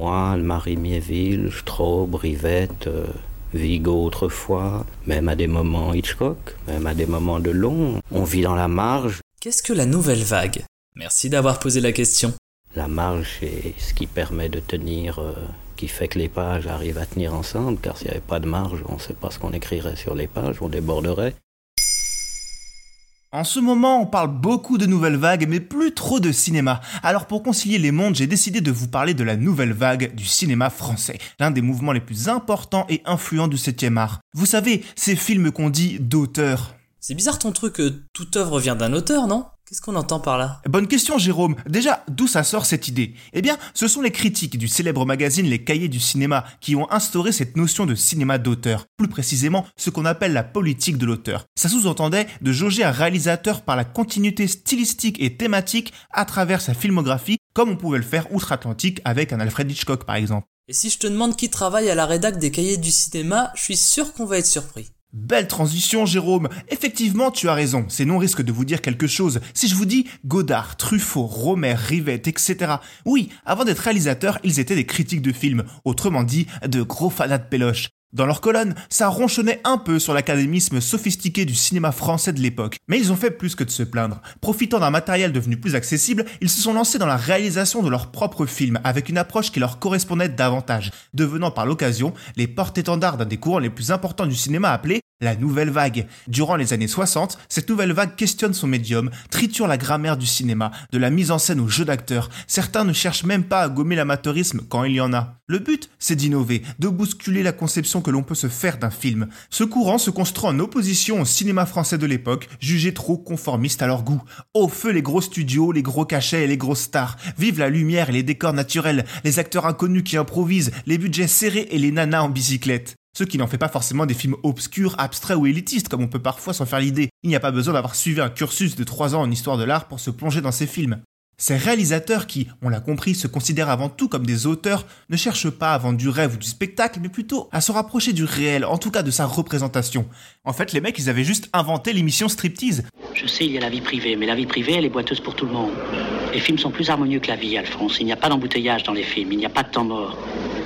Moi, Marie Miéville, Straub, Rivette, euh, Vigo autrefois, même à des moments Hitchcock, même à des moments de long. On vit dans la marge. Qu'est-ce que la nouvelle vague? Merci d'avoir posé la question. La marge, c'est ce qui permet de tenir, euh, qui fait que les pages arrivent à tenir ensemble, car s'il n'y avait pas de marge, on ne sait pas ce qu'on écrirait sur les pages, on déborderait. En ce moment, on parle beaucoup de nouvelles vagues, mais plus trop de cinéma. Alors pour concilier les mondes, j'ai décidé de vous parler de la nouvelle vague du cinéma français, l'un des mouvements les plus importants et influents du 7e art. Vous savez, ces films qu'on dit d'auteur. C'est bizarre ton truc, que toute œuvre vient d'un auteur, non? Qu'est-ce qu'on entend par là? Bonne question Jérôme. Déjà, d'où ça sort cette idée? Eh bien, ce sont les critiques du célèbre magazine Les Cahiers du cinéma qui ont instauré cette notion de cinéma d'auteur, plus précisément ce qu'on appelle la politique de l'auteur. Ça sous-entendait de jauger un réalisateur par la continuité stylistique et thématique à travers sa filmographie, comme on pouvait le faire outre-Atlantique avec un Alfred Hitchcock par exemple. Et si je te demande qui travaille à la rédac des Cahiers du cinéma, je suis sûr qu'on va être surpris. Belle transition, Jérôme. Effectivement, tu as raison. Ces noms risquent de vous dire quelque chose. Si je vous dis Godard, Truffaut, Romer, Rivette, etc. Oui, avant d'être réalisateurs, ils étaient des critiques de films. Autrement dit, de gros fanats de péloche. Dans leur colonne, ça ronchonnait un peu sur l'académisme sophistiqué du cinéma français de l'époque. Mais ils ont fait plus que de se plaindre. Profitant d'un matériel devenu plus accessible, ils se sont lancés dans la réalisation de leurs propres films avec une approche qui leur correspondait davantage, devenant par l'occasion les porte-étendards d'un des courants les plus importants du cinéma appelé la nouvelle vague. Durant les années 60, cette nouvelle vague questionne son médium, triture la grammaire du cinéma, de la mise en scène au jeu d'acteurs. Certains ne cherchent même pas à gommer l'amateurisme quand il y en a. Le but, c'est d'innover, de bousculer la conception que l'on peut se faire d'un film. Ce courant se construit en opposition au cinéma français de l'époque, jugé trop conformiste à leur goût. Au feu les gros studios, les gros cachets et les grosses stars. Vive la lumière et les décors naturels, les acteurs inconnus qui improvisent, les budgets serrés et les nanas en bicyclette. Ce qui n'en fait pas forcément des films obscurs, abstraits ou élitistes, comme on peut parfois s'en faire l'idée. Il n'y a pas besoin d'avoir suivi un cursus de 3 ans en histoire de l'art pour se plonger dans ces films. Ces réalisateurs qui, on l'a compris, se considèrent avant tout comme des auteurs, ne cherchent pas à vendre du rêve ou du spectacle, mais plutôt à se rapprocher du réel, en tout cas de sa représentation. En fait, les mecs, ils avaient juste inventé l'émission striptease. Je sais, il y a la vie privée, mais la vie privée, elle est boiteuse pour tout le monde. Les films sont plus harmonieux que la vie, Alphonse. Il n'y a pas d'embouteillage dans les films, il n'y a pas de temps mort.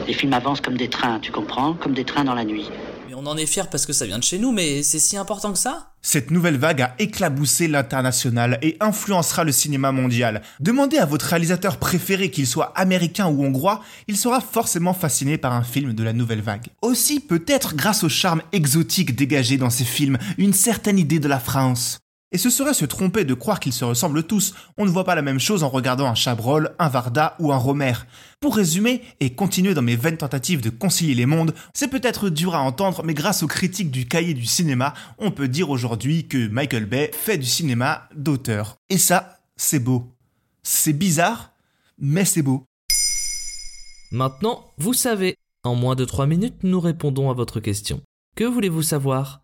Les films avancent comme des trains, tu comprends Comme des trains dans la nuit. Mais on en est fier parce que ça vient de chez nous, mais c'est si important que ça? Cette nouvelle vague a éclaboussé l'international et influencera le cinéma mondial. Demandez à votre réalisateur préféré qu'il soit américain ou hongrois, il sera forcément fasciné par un film de la nouvelle vague. Aussi, peut-être grâce au charme exotique dégagé dans ces films, une certaine idée de la France. Et ce serait se tromper de croire qu'ils se ressemblent tous. On ne voit pas la même chose en regardant un Chabrol, un Varda ou un Romer. Pour résumer et continuer dans mes vaines tentatives de concilier les mondes, c'est peut-être dur à entendre, mais grâce aux critiques du cahier du cinéma, on peut dire aujourd'hui que Michael Bay fait du cinéma d'auteur. Et ça, c'est beau. C'est bizarre, mais c'est beau. Maintenant, vous savez. En moins de 3 minutes, nous répondons à votre question. Que voulez-vous savoir?